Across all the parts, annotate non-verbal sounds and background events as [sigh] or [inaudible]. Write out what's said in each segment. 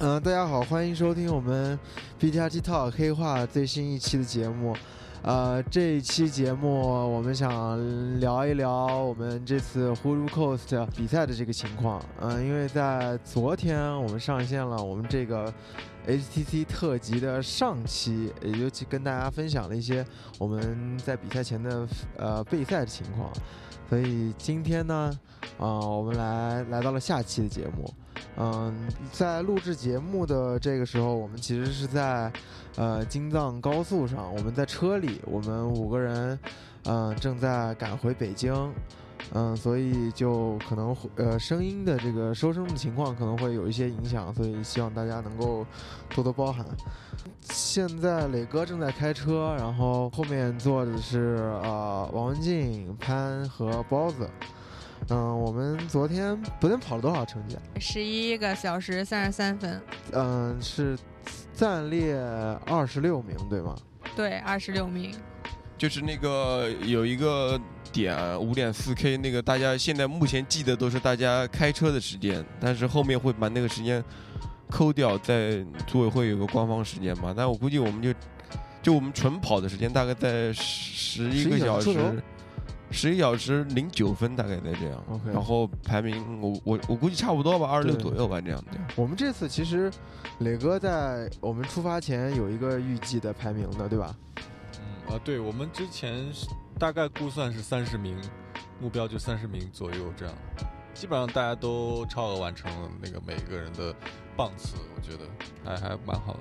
嗯，大家好，欢迎收听我们 BTRT Talk 黑化最新一期的节目。呃，这一期节目我们想聊一聊我们这次 Hulu Coast 比赛的这个情况。嗯、因为在昨天我们上线了我们这个 HTC 特辑的上期，也就去跟大家分享了一些我们在比赛前的呃备赛的情况。所以今天呢，啊、我们来来到了下期的节目。嗯，在录制节目的这个时候，我们其实是在呃京藏高速上，我们在车里，我们五个人，嗯、正在赶回北京，嗯，所以就可能呃声音的这个收声的情况可能会有一些影响，所以希望大家能够多多包涵。现在磊哥正在开车，然后后面坐的是呃王文静、潘和包子。嗯，我们昨天昨天跑了多少成绩啊？十一个小时三十三分，嗯，是暂列二十六名，对吗？对，二十六名。就是那个有一个点五点四 K，那个大家现在目前记得都是大家开车的时间，但是后面会把那个时间抠掉，在组委会有个官方时间嘛。但我估计我们就就我们纯跑的时间大概在十一个11小时，十一小时零九分大概在这样。OK 然后排名我我我估计差不多吧，二十六左右吧，这样的。我们这次其实磊哥在我们出发前有一个预计的排名的，对吧？嗯啊，对我们之前大概估算是三十名，目标就三十名左右这样，基本上大家都超额完成了那个每个人的棒次，我觉得还还蛮好的。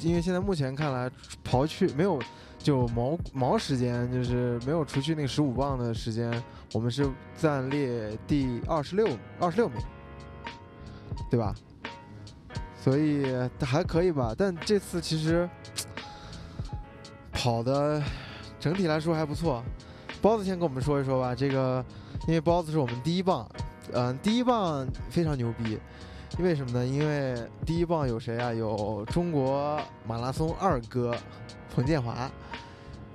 因为现在目前看来，刨去没有就毛毛时间，就是没有除去那个十五磅的时间，我们是暂列第二十六二十六名，对吧？所以还可以吧，但这次其实跑的整体来说还不错。包子先跟我们说一说吧，这个因为包子是我们第一棒，嗯、第一棒非常牛逼，因为什么呢？因为第一棒有谁啊？有中国马拉松二哥彭建华，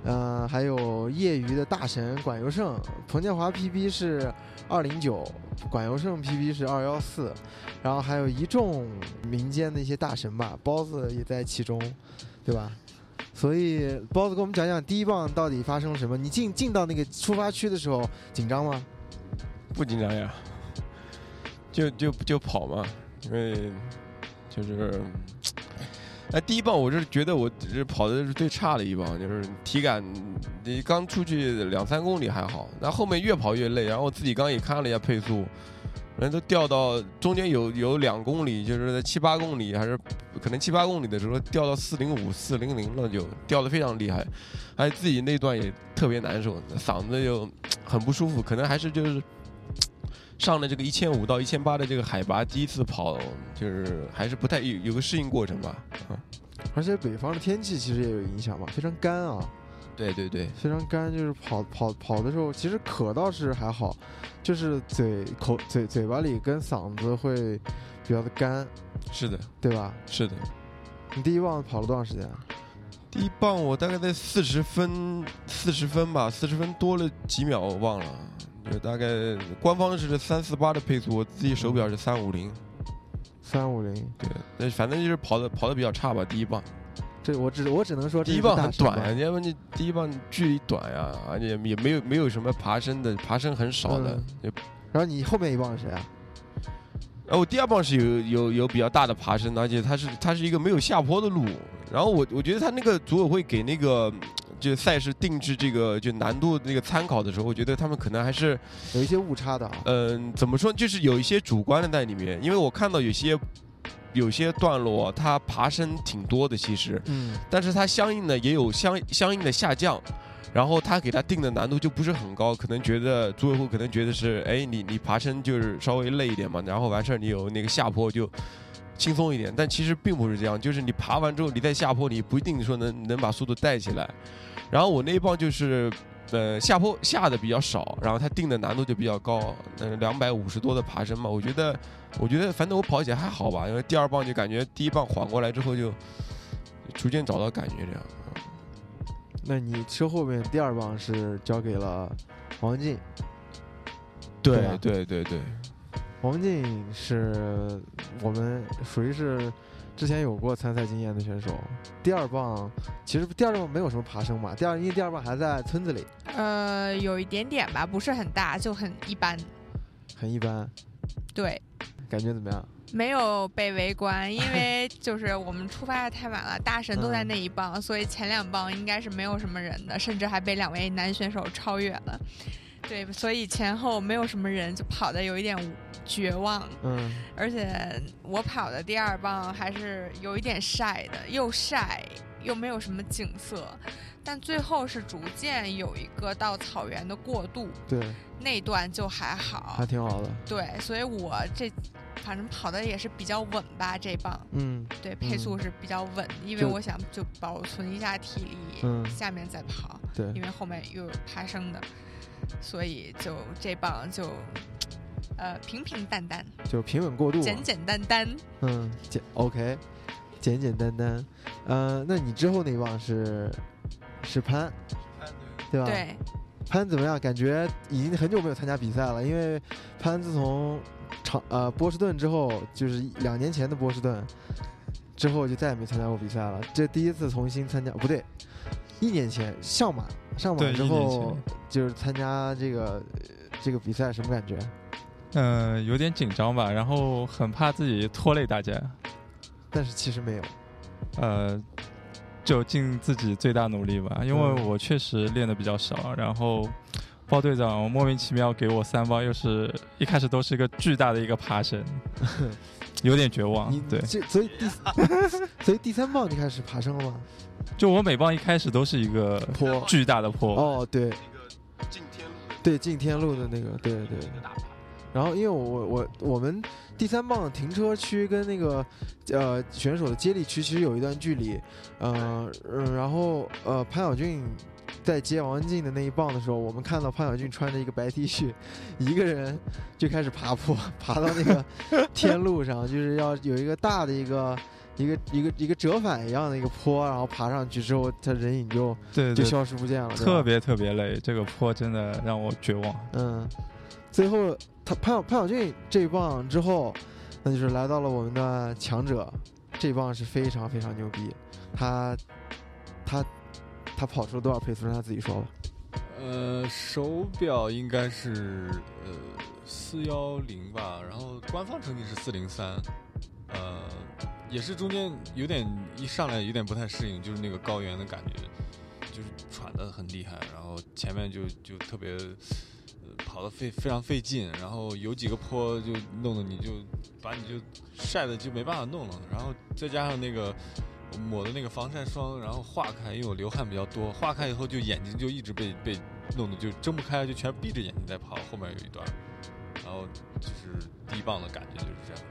嗯、还有业余的大神管尤胜。彭建华 PB 是二零九，管尤胜 PB 是二幺四，然后还有一众民间的一些大神吧，包子也在其中，对吧？所以包子给我们讲讲第一棒到底发生了什么？你进进到那个出发区的时候紧张吗？不紧张呀，就就就跑嘛，因为就是，哎，第一棒我是觉得我是跑的是最差的一棒，就是体感，你刚出去两三公里还好，那后面越跑越累，然后自己刚也看了一下配速，人都掉到中间有有两公里，就是在七八公里还是可能七八公里的时候掉到四零五、四零零了，就掉的非常厉害，还自己那段也特别难受，嗓子又很不舒服，可能还是就是。上了这个一千五到一千八的这个海拔，第一次跑，就是还是不太有有个适应过程吧。啊，而且北方的天气其实也有影响吧，非常干啊。对对对，非常干，就是跑跑跑的时候，其实渴倒是还好，就是嘴口嘴嘴巴里跟嗓子会比较的干，是的，对吧？是的。你第一棒跑了多长时间啊？第一棒我大概在四十分，四十分吧，四十分多了几秒，我忘了。就大概官方是三四八的配速，我自己手表是三五零。三五零，对，那反正就是跑的跑的比较差吧。第一棒，这我只我只能说第一棒很短要不你第一棒距离短呀，而且也没有没有什么爬升的，爬升很少的。嗯然后你后面一棒是谁啊？呃，我第二棒是有有有比较大的爬升，而且它是它是一个没有下坡的路。然后我我觉得他那个组委会给那个就赛事定制这个就难度那个参考的时候，我觉得他们可能还是有一些误差的啊。嗯、怎么说，就是有一些主观的在里面。因为我看到有些有些段落它爬升挺多的，其实，嗯，但是它相应的也有相相应的下降。然后他给他定的难度就不是很高，可能觉得组委会可能觉得是，哎，你你爬升就是稍微累一点嘛，然后完事儿你有那个下坡就轻松一点，但其实并不是这样，就是你爬完之后你在下坡你不一定说能能把速度带起来。然后我那一棒就是，呃，下坡下的比较少，然后他定的难度就比较高，嗯、两百五十多的爬升嘛，我觉得我觉得反正我跑起来还好吧，因为第二棒就感觉第一棒缓过来之后就逐渐找到感觉这样。那你车后面第二棒是交给了王文静，对吧？对对对，王静是我们属于是之前有过参赛经验的选手。第二棒其实第二棒没有什么爬升嘛，第二因为第二棒还在村子里，呃，有一点点吧，不是很大，就很一般。很一般，对，感觉怎么样？没有被围观，因为就是我们出发的太晚了，大神都在那一棒，所以前两棒应该是没有什么人的，甚至还被两位男选手超越了。对，所以前后没有什么人，就跑的有一点绝望。嗯，而且我跑的第二棒还是有一点晒的，又晒又没有什么景色，但最后是逐渐有一个到草原的过渡，对，那段就还好还。挺好的。对，所以我这反正跑的也是比较稳吧，这棒。嗯，对，配速是比较稳，因为我想就保存一下体力，嗯下面再跑，对因为后面又有爬升的，所以就这棒就呃平平淡淡，就平稳过渡。简简单单。嗯，简 OK，简简单单。呃，那你之后那棒是是潘，对吧？。对，潘怎么样？感觉已经很久没有参加比赛了，因为潘自从长呃波士顿之后，就是两年前的波士顿之后，就再也没参加过比赛了。这第一次重新参加，不对，一年前上马上网之后就是参加这个呃这个比赛，什么感觉？嗯、有点紧张吧，然后很怕自己拖累大家，但是其实没有，呃，就尽自己最大努力吧，因为嗯。我确实练的比较少，然后包队长莫名其妙给我三包，又是一开始都是一个巨大的一个爬升，[laughs] 有点绝望。对，这所以第 [laughs] 所以第三棒就开始爬升了吗？就我每棒一开始都是一个坡巨大的坡，哦，对那个进天路的对，进天路的那个，对对。然后因为我我我我们第三棒的停车区跟那个呃选手的接力区其实有一段距离，呃嗯，然后呃潘晓俊在接王文静的那一棒的时候，我们看到潘晓俊穿着一个白 T 恤，[laughs] 一个人就开始爬坡，[laughs] 爬到那个 [laughs] 天路上，就是要有一个大的一个。一个一个一个折返一样的一个坡，然后爬上去之后，他人影就对对，就消失不见了，特别特别累，这个坡真的让我绝望。嗯，最后他潘晓潘晓俊这一棒之后，那就是来到了我们的强者，这一棒是非常非常牛逼，他他他跑出了多少配速？让他自己说吧。呃，手表应该是呃四幺零吧，然后官方成绩是四零三，呃，也是中间有点一上来有点不太适应，就是那个高原的感觉，就是喘得很厉害，然后前面就就特别。呃跑得费非常费劲，然后有几个坡就弄得你就把你就晒的就没办法弄了，然后再加上那个抹的那个防晒霜，然后化开，因为我流汗比较多，化开以后就眼睛就一直被被弄得就睁不开，就全闭着眼睛在跑。后面有一段，然后就是第一棒的感觉就是这样，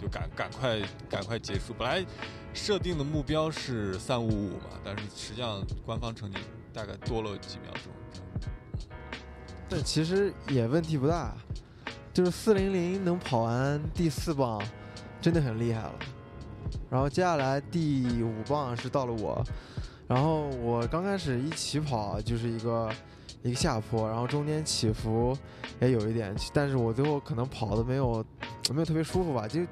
就赶赶快赶快结束。本来设定的目标是三五五嘛，但是实际上官方成绩大概多了几秒钟。但其实也问题不大，就是四零零能跑完第四棒，真的很厉害了。然后接下来第五棒是到了我，然后我刚开始一起跑就是一个一个下坡，然后中间起伏也有一点，但是我最后可能跑的没有没有特别舒服吧，就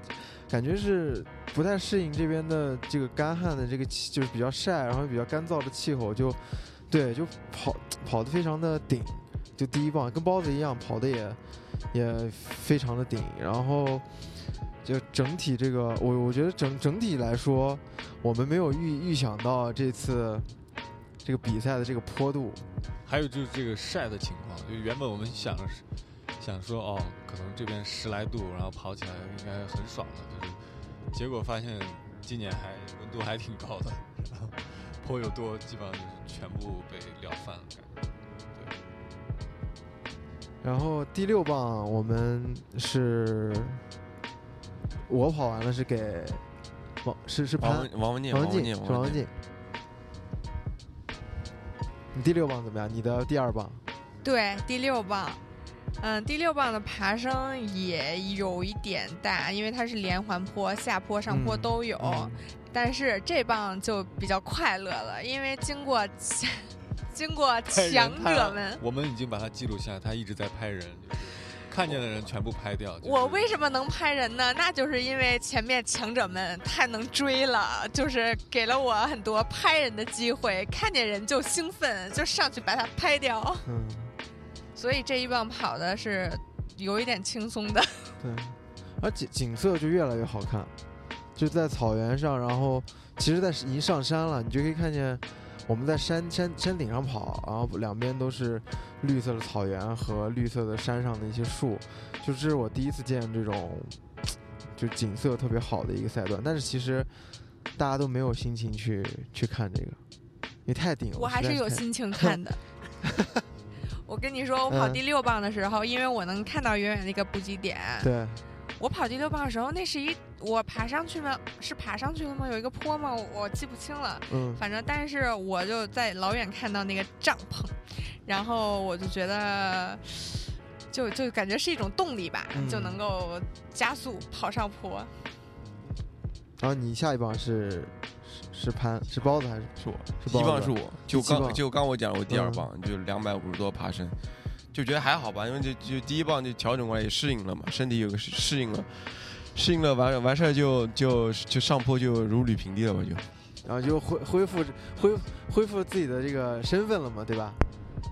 感觉是不太适应这边的这个干旱的这个气，就是比较晒，然后比较干燥的气候，就对，就跑跑得非常的顶。就第一棒跟包子一样，跑的也也非常的顶，然后就整体这个，我我觉得整整体来说，我们没有预预想到这次这个比赛的这个坡度，还有就是这个晒的情况，就原本我们想是想说哦，可能这边十来度，然后跑起来应该很爽的，就是结果发现今年还温度还挺高的，然 [laughs] 后坡又多，基本上就是全部被撂翻了感觉。对，然后第六棒我们是，我跑完了是给王是是潘王文王文静，王文静，是王文静，你第六棒怎么样？你的第二棒？对，第六棒，嗯，第六棒的爬升也有一点大，因为它是连环坡，下坡、上坡嗯都有。嗯但是这棒就比较快乐了，因为经过经过强者们，我们已经把它记录下来，他一直在拍人，就是看见的人全部拍掉。就是我为什么能拍人呢？那就是因为前面强者们太能追了，就是给了我很多拍人的机会，看见人就兴奋，就上去把他拍掉。嗯，所以这一棒跑的是有一点轻松的。对，而景景色就越来越好看，就在草原上，然后其实，在已经上山了，你就可以看见我们在山山山顶上跑，然后两边都是绿色的草原和绿色的山上的一些树，就这是我第一次见这种就景色特别好的一个赛段，但是其实大家都没有心情去去看这个，因为太顶了。我还是有心情 [laughs] 看的。[laughs] 我跟你说，我跑嗯第六棒的时候，因为我能看到远远的一个补给点。对，我跑第六棒的时候，那是一我爬上去吗？是爬上去了吗？有一个坡吗？我我记不清了。嗯，反正，但是我就在老远看到那个帐篷，然后我就觉得，就就感觉是一种动力吧，嗯就能够加速跑上坡。然后你下一棒是是是攀是包子还是是我，是包子第一棒是我，就刚就刚我讲我第二嗯棒就两百五十多爬升，就觉得还好吧，因为就就第一棒就调整过来也适应了嘛，身体有个适适应了，适应了完完事儿就就就上坡就如履平地了吧就。然后就恢恢复恢恢复自己的这个身份了嘛，对吧？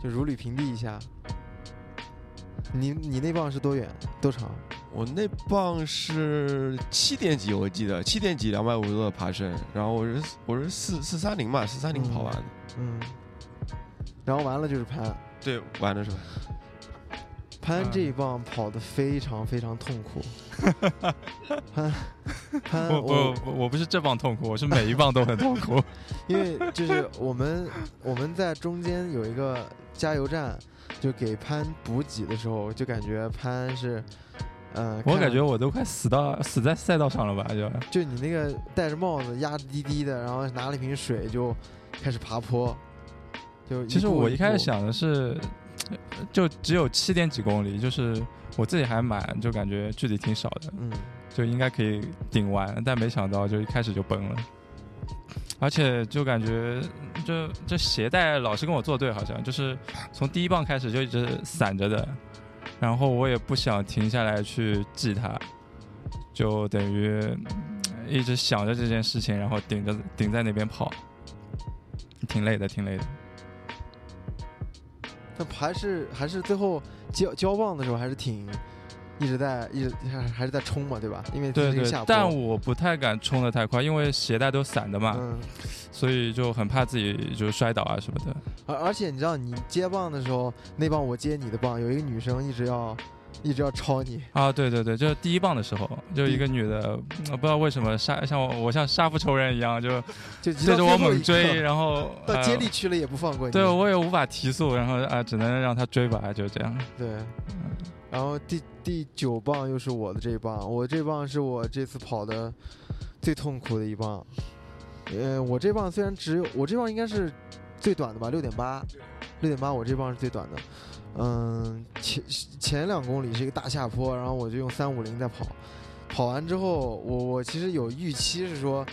就如履平地一下。你你那棒是多远多长？我那棒是七点几，我记得七点几两百五十多的爬升，然后我是我是四四三零吧，四三零嗯跑完的。嗯，然后完了就是攀，对，玩的是吧？攀嗯这一棒跑得非常非常痛苦。[laughs] 潘 [laughs] 潘我我我我不是这棒痛苦，我是每一棒都很痛苦。[laughs] 因为就是我们我们在中间有一个加油站，就给潘补给的时候，就感觉潘是，嗯，我感觉我都快死到死在赛道上了吧？就就你那个戴着帽子压低低的，然后拿了一瓶水就开始爬坡，就其实我一开始想的是，呃就只有七点几公里，就是我自己还蛮就感觉距离挺少的，嗯就应该可以顶完，但没想到就一开始就崩了。而且就感觉就这鞋带老是跟我作对，好像就是从第一棒开始就一直散着的，然后我也不想停下来去系它，就等于嗯一直想着这件事情，然后顶着顶在那边跑，挺累的，挺累的。但还是还是最后交交棒的时候还是挺一直在一直还还是在冲嘛，对吧？因为对但我不太敢冲的太快，因为鞋带都散的嘛，嗯，所以就很怕自己就摔倒啊什么的。而而且你知道你接棒的时候，那棒我接你的棒，有一个女生一直要一直要超你，啊，对对对，就是第一棒的时候，就一个女的，我不知道为什么杀像我，我像杀父仇人一样，就 [laughs] 就一对着我猛追，然后 [laughs] 到接呃力区了也不放过你。对我也无法提速，然后啊，只能让他追吧，就这样。对，然后第第九棒又是我的这一棒，我这棒是我这次跑的最痛苦的一棒。呃，我这棒虽然只有我这棒应该是最短的吧，六点八，六点八，我这棒是最短的。嗯，前前两公里是一个大下坡，然后我就用三五零在跑，跑完之后，我我其实有预期是说，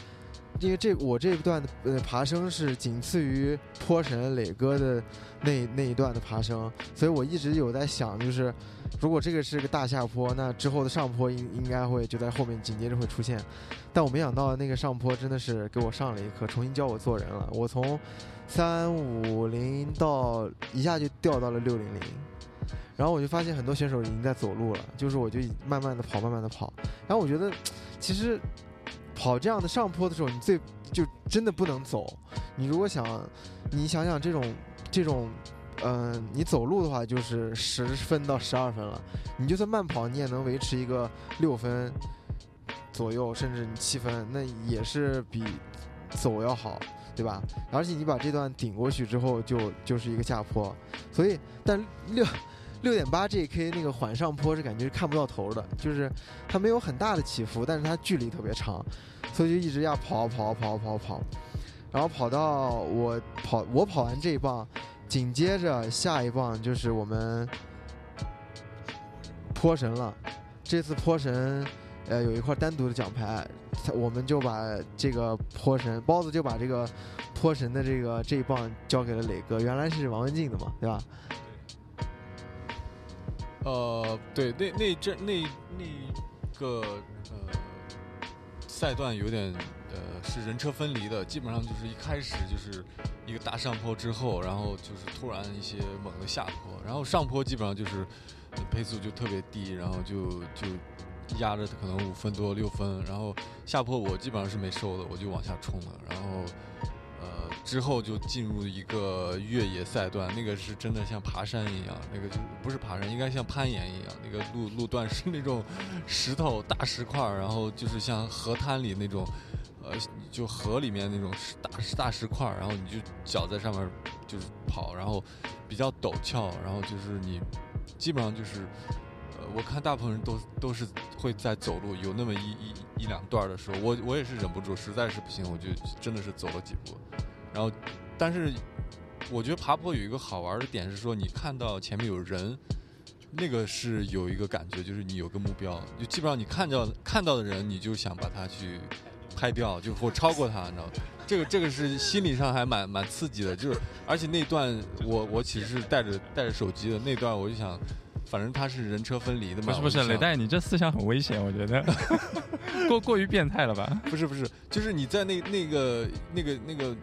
因为这我这一段的呃爬升是仅次于坡神磊哥的那那一段的爬升，所以我一直有在想，就是如果这个是个大下坡，那之后的上坡应应该会就在后面紧接着会出现，但我没想到那个上坡真的是给我上了一课，重新教我做人了。我从三五零到一下就掉到了六零零，然后我就发现很多选手已经在走路了，就是我就慢慢的跑，慢慢的跑，然后我觉得其实跑这样的上坡的时候，你最就真的不能走。你如果想，你想想这种这种，嗯、你走路的话就是十分到十二分了，你就算慢跑，你也能维持一个六分左右，甚至你七分，那也是比走要好，对吧？而且你把这段顶过去之后就，就是一个下坡，所以但六。六点八 GK 那个缓上坡是感觉看不到头的，就是它没有很大的起伏，但是它距离特别长，所以就一直要跑跑跑跑跑，然后跑到我跑我跑完这一棒，紧接着下一棒就是我们坡神了。这次坡神呃有一块单独的奖牌，我们就把这个坡神包子就把这个坡神的这个这一棒交给了磊哥，原来是王文静的嘛，对吧？呃，对，那那阵那那个呃赛段有点呃是人车分离的，基本上就是一开始就是一个大上坡之后，然后就是突然一些猛的下坡，然后上坡基本上就是配速就特别低，然后就就压着可能五分多六分，然后下坡我基本上是没收的，我就往下冲了，然后。之后就进入一个越野赛段，那个是真的像爬山一样，那个就不是爬山，应该像攀岩一样。那个路路段是那种石头大石块儿，然后就是像河滩里那种，呃，就河里面那种石大大石块儿，然后你就脚在上面就是跑，然后比较陡峭，然后就是你基本上就是，呃，我看大部分人都都是会在走路，有那么一一一两段的时候，我我也是忍不住，实在是不行，我就真的是走了几步。然后，但是我觉得爬坡有一个好玩的点是说，你看到前面有人，那个是有一个感觉，就是你有个目标，就基本上你看到看到的人，你就想把他去拍掉，就或超过他，你知道吗？这个这个是心理上还蛮蛮刺激的，就是而且那段我我其实是带着带着手机的那段，我就想，反正他是人车分离的嘛，不是不是，雷带，你这思想很危险，我觉得 [laughs] 过过于变态了吧？不是不是，就是你在那那个那个那个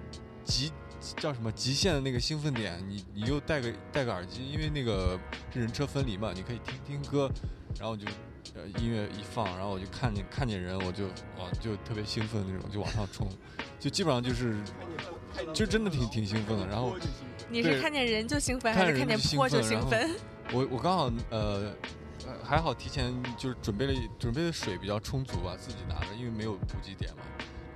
极叫什么极限的那个兴奋点，你你又戴个戴个耳机，因为那个是人车分离嘛，你可以听听歌，然后就呃音乐一放，然后我就看见看见人，我就哇就特别兴奋那种，就往上冲，就基本上就是就真的挺挺兴奋的。然后你是看见人就兴奋，还是看见人就兴坡就兴奋？我我刚好呃。呃还好提前就是准备了准备的水比较充足吧，自己拿着，因为没有补给点嘛。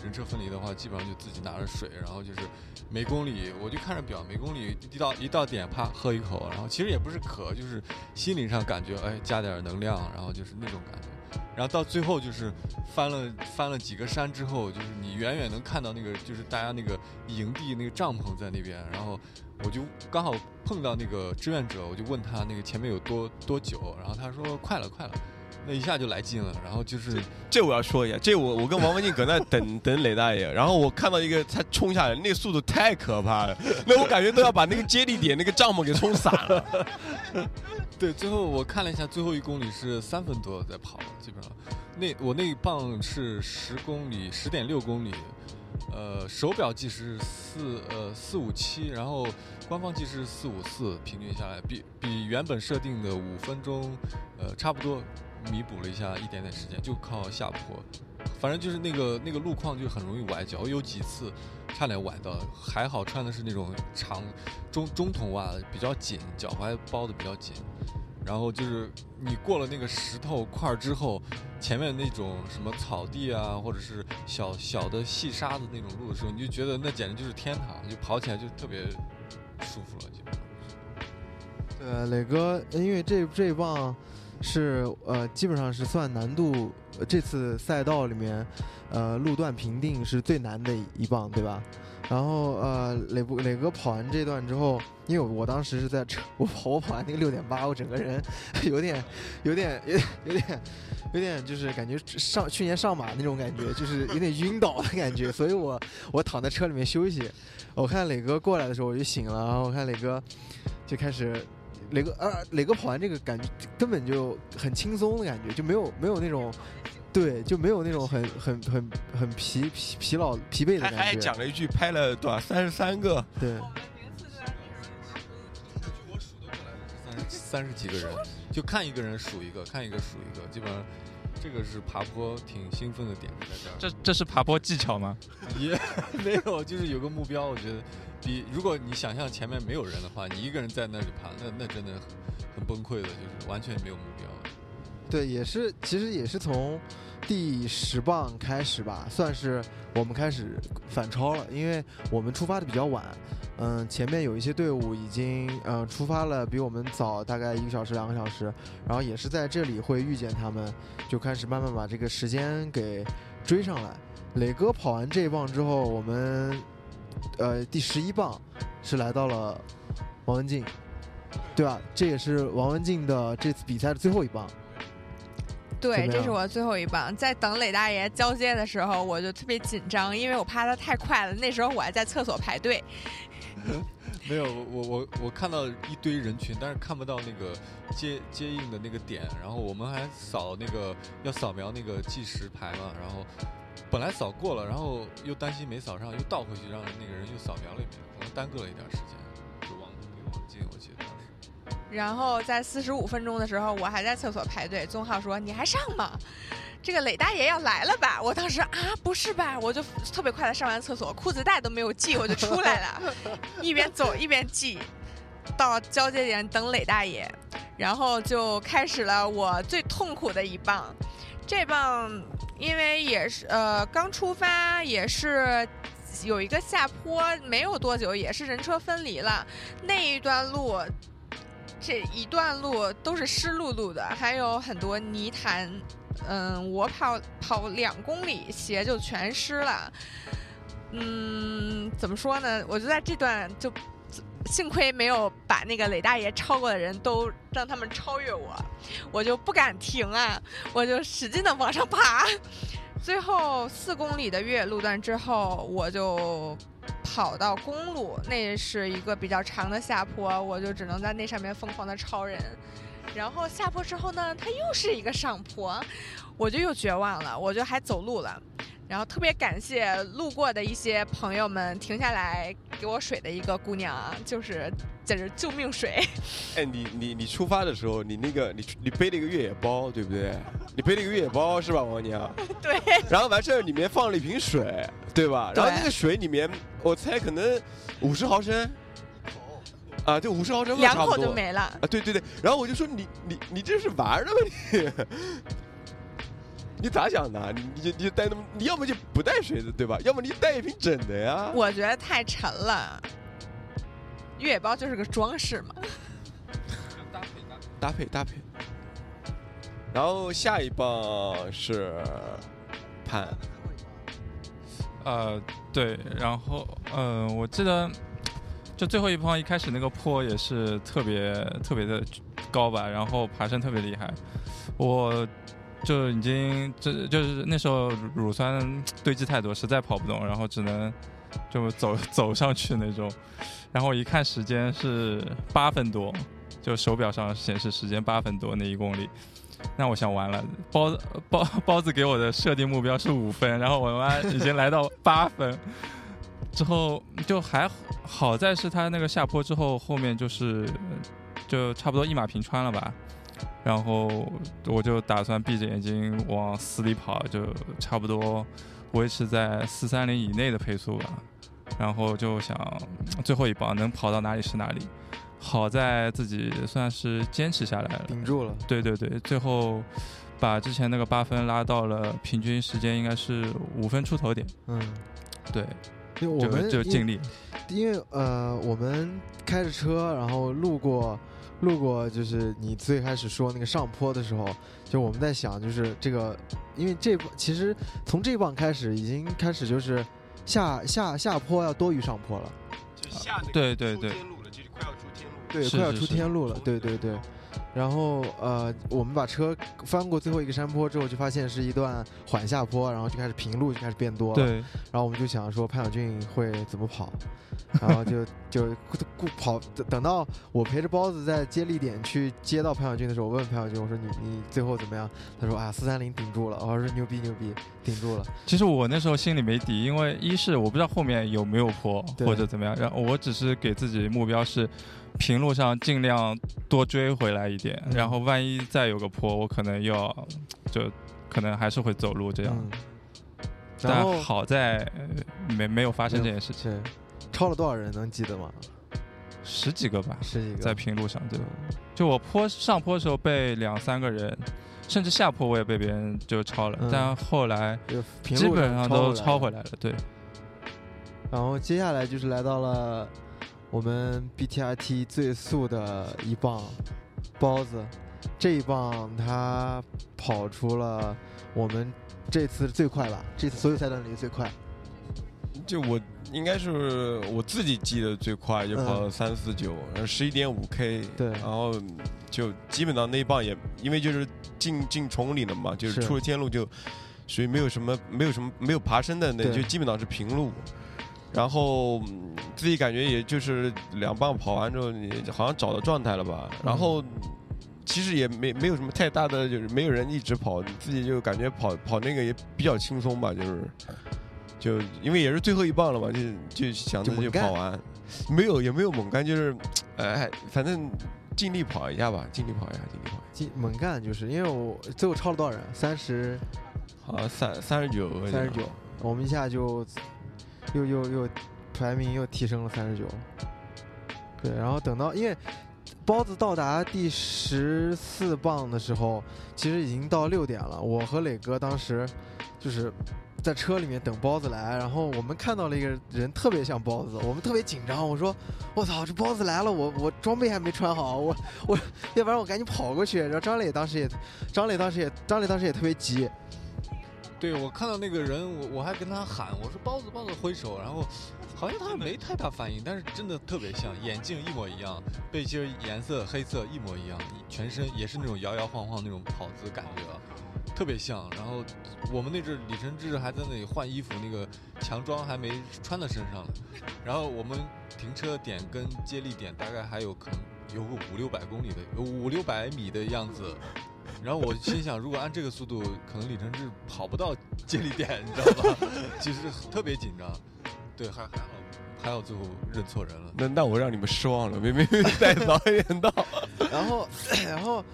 人车分离的话，基本上就自己拿着水，然后就是每公里我就看着表，每公里一到一到点，啪喝一口，然后其实也不是渴，就是心理上感觉哎加点能量，然后就是那种感觉。然后到最后就是翻了翻了几个山之后，就是你远远能看到那个就是大家那个营地那个帐篷在那边，然后我就刚好碰到那个志愿者，我就问他那个前面有多多久，然后他说快了快了，那一下就来劲了，然后就是这我要说一下，这我我跟王文静搁那等 [laughs] 等雷大爷，然后我看到一个他冲下来，那个速度太可怕了，那我感觉都要把那个接力点那个帐篷给冲散了。[laughs] 对，最后我看了一下，最后一公里是三分多在跑，基本上。那我那一棒是十公里，十点六公里，呃，手表计时四呃四五七，然后官方计时四五四，平均下来比比原本设定的五分钟，呃，差不多弥补了一下一点点时间，就靠下坡。反正就是那个那个路况就很容易崴脚，有几次差点崴到，还好穿的是那种长中中筒袜，比较紧，脚踝包的比较紧。然后就是你过了那个石头块之后，前面那种什么草地啊，或者是小小的细沙子那种路的时候，你就觉得那简直就是天堂，就跑起来就特别舒服了，基本上。对，磊哥，因为这这一棒是呃，基本上是算难度，这次赛道里面，呃，路段评定是最难的一棒，对吧？然后呃，磊不磊哥跑完这段之后，因为我当时是在车，我跑我跑完那个六点八，我整个人有点有点有点有点有点就是感觉上去年上马那种感觉，就是有点晕倒的感觉，所以我我躺在车里面休息。我看磊哥过来的时候我就醒了，然后我看磊哥就开始。磊哥啊，磊哥跑完这个感觉根本就很轻松的感觉，就没有没有那种，对，就没有那种很很很很疲疲疲劳疲惫的他还感觉。讲了一句拍了多少三十三个，对，三十三十几个人，就看一个人数一个，看一个数一个，基本上这个是爬坡挺兴奋的点在这儿。这这是爬坡技巧吗？[laughs] 也没有，就是有个目标，我觉得比如果你想象前面没有人的话，你一个人在那里爬，那那真的很很崩溃的，就是完全没有目标。对，也是，其实也是从第十棒开始吧，算是我们开始反超了，因为我们出发的比较晚，嗯，前面有一些队伍已经嗯出发了，比我们早大概一个小时、两个小时，然后也是在这里会遇见他们，就开始慢慢把这个时间给追上来。磊哥跑完这一棒之后，我们呃第十一棒是来到了王文静，对吧？这也是王文静的这次比赛的最后一棒。怎对，这是我最后一棒。在等磊大爷交接的时候，我就特别紧张，因为我怕他太快了。那时候我还在厕所排队。没有，我我我看到一堆人群，但是看不到那个接接应的那个点。然后我们还扫那个要扫描那个计时牌嘛，然后本来扫过了，然后又担心没扫上，又倒回去让那个人又扫描了一遍，可能耽搁了一点时间，然后在四十五分钟的时候，我还在厕所排队。宗浩说：“你还上吗？这个磊大爷要来了吧？”我当时啊，不是吧？我就特别快的上完厕所，裤子带都没有系，我就出来了，[laughs] 一边走一边系，到交接点等磊大爷，然后就开始了我最痛苦的一棒。这棒因为也是呃刚出发，也是有一个下坡，没有多久也是人车分离了，那一段路。这一段路都是湿漉漉的，还有很多泥潭。嗯，我跑跑两公里，鞋就全湿了。嗯，怎么说呢？我就在这段就，幸亏没有把那个磊大爷超过的人都让他们超越我，我就不敢停啊，我就使劲的往上爬。[laughs] 最后四公里的越野路段之后，我就。跑到公路，那是一个比较长的下坡，我就只能在那上面疯狂的超人。然后下坡之后呢，它又是一个上坡，我就又绝望了，我就还走路了。然后特别感谢路过的一些朋友们停下来给我水的一个姑娘啊，就是简直救命水。[laughs] 哎，你你你出发的时候，你那个你你背了一个越野包，对不对？[laughs] 你背了一个越野包是吧，王娘？对。然后完事儿里面放了一瓶水，对吧？然后那个水里面，我猜可能五十毫升。啊，就五十毫升，两口就没了。啊，对对对。然后我就说你你你这是玩的吗你？你咋想的？你你你带那么，你要么就不带水的，对吧？要么你带一瓶整的呀。我觉得太沉了，越野包就是个装饰嘛。搭配搭配搭配。然后下一棒是潘。呃，对，然后嗯，我记得就最后一棒一开始那个坡也是特别特别的高吧，然后爬升特别厉害，我。就已经，这就是那时候乳酸堆积太多，实在跑不动，然后只能就走走上去那种。然后一看时间是八分多，就手表上显示时间八分多那一公里。那我想完了，包 [laughs] 包包子给我的设定目标是五分，[laughs] 然后我妈已经来到八分。之后就还好在是他那个下坡之后，后面就是就差不多一马平川了吧。然后我就打算闭着眼睛往死里跑，就差不多维持在四三零以内的配速吧。然后就想最后一棒能跑到哪里是哪里。好在自己算是坚持下来了，顶住了。对对对，最后把之前那个八分拉到了平均时间应该是五分出头点。嗯，对，因为我们就尽力。因为呃，我们开着车，然后路过。路过就是你最开始说那个上坡的时候，就我们在想，就是这个，因为这其实从这棒开始已经开始就是下下下坡要多于上坡了，就下那个对对对，就是快要出天路，对，快要出天路了，对对对。然后呃，我们把车翻过最后一个山坡之后，就发现是一段缓下坡，然后就开始平路就开始变多了。对。然后我们就想说潘晓俊会怎么跑，然后就就顾跑等到我陪着包子在接力点去接到潘晓俊的时候，我问潘晓俊我说你你最后怎么样？他说啊四三零顶住了。我说牛逼牛逼顶住了。其实我那时候心里没底，因为一是我不知道后面有没有坡或者怎么样，然后我只是给自己目标是。平路上尽量多追回来一点，然后万一再有个坡，我可能要就可能还是会走路这样。但好在没没有发生这件事情。超了多少人能记得吗？十几个吧，十几个在平路上对。就我坡上坡的时候被两三个人，甚至下坡我也被别人就超了，但后来基本上都超回来了。对。然后接下来就是来到了。我们 BTRT 最速的一棒，包子，这一棒他跑出了我们这次最快吧？这次所有赛段里最快。就我应该是我自己记得最快，就跑了三四九，十一点五 K。对。然后就基本上那一棒也因为就是进进崇里了嘛，就是出了天路就属于没有什么没有什么没有爬升的，那就基本上是平路。然后嗯自己感觉也就是两棒跑完之后，你好像找到状态了吧，然后。其实也没没有什么太大的，就是没有人一直跑，你自己就感觉跑跑那个也比较轻松吧，就是就因为也是最后一棒了嘛，就就想着就就跑完，没有也没有猛干，就是哎，反正尽力跑一下吧，尽力跑一下，尽力跑一下。进猛干就是因为我最后超了多少人？三十好像三三十九，三十九，我们一下就又又又排名又提升了三十九。对，然后等到因为包子到达第十四棒的时候，其实已经到六点了。我和磊哥当时就是在车里面等包子来，然后我们看到了一个人特别像包子，我们特别紧张。我说：“我操，这包子来了，我我装备还没穿好，我我要不然我赶紧跑过去。”然后张磊当时也，张磊当时也，张磊当时也特别急。对我看到那个人，我我还跟他喊，我说包子包子挥手，然后好像他没太大反应，但是真的特别像，眼镜一模一样，背心颜色黑色一模一样，全身也是那种摇摇晃晃那种跑姿感觉，特别像。然后我们那阵李承志还在那里换衣服，那个强装还没穿到身上呢。然后我们停车点跟接力点大概还有可能有个五六百公里的，五六百米的样子。然后我心想，如果按这个速度，可能李承志跑不到接力点，你知道吧？[laughs] 其实特别紧张。对，还还好，还好最后认错人了。那那我让你们失望了，明明再早一点到。[laughs] 然后，[coughs] 然后，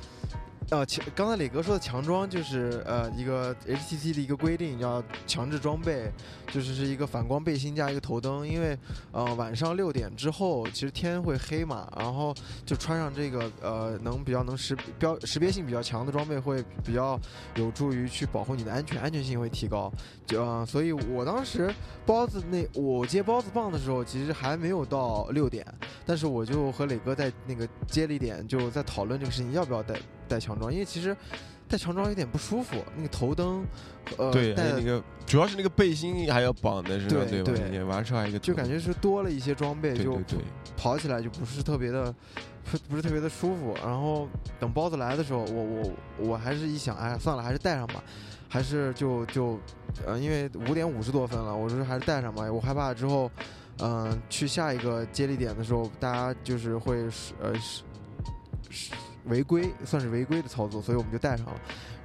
呃，强刚才磊哥说的强装就是呃一个 HTC 的一个规定，叫强制装备，就是是一个反光背心加一个头灯，因为呃晚上六点之后其实天会黑嘛，然后就穿上这个呃能比较能识标识别性比较强的装备，会比较有助于去保护你的安全，安全性会提高。就、呃、所以我当时包子那我接包子棒的时候，其实还没有到六点，但是我就和磊哥在那个接力点就在讨论这个事情，要不要带带强装，因为其实带强装有点不舒服，那个头灯，呃，对，带那个主要是那个背心还要绑在身上，对吧？对你完事儿还有一个就感觉是多了一些装备，就对对对，跑起来就不是特别的，不不是特别的舒服。然后等包子来的时候，我我我还是一想，哎，算了，还是带上吧，还是就就，呃，因为五点五十多分了，我说还是带上吧，我害怕之后，嗯、去下一个接力点的时候，大家就是会是呃是是违规，算是违规的操作，所以我们就带上了。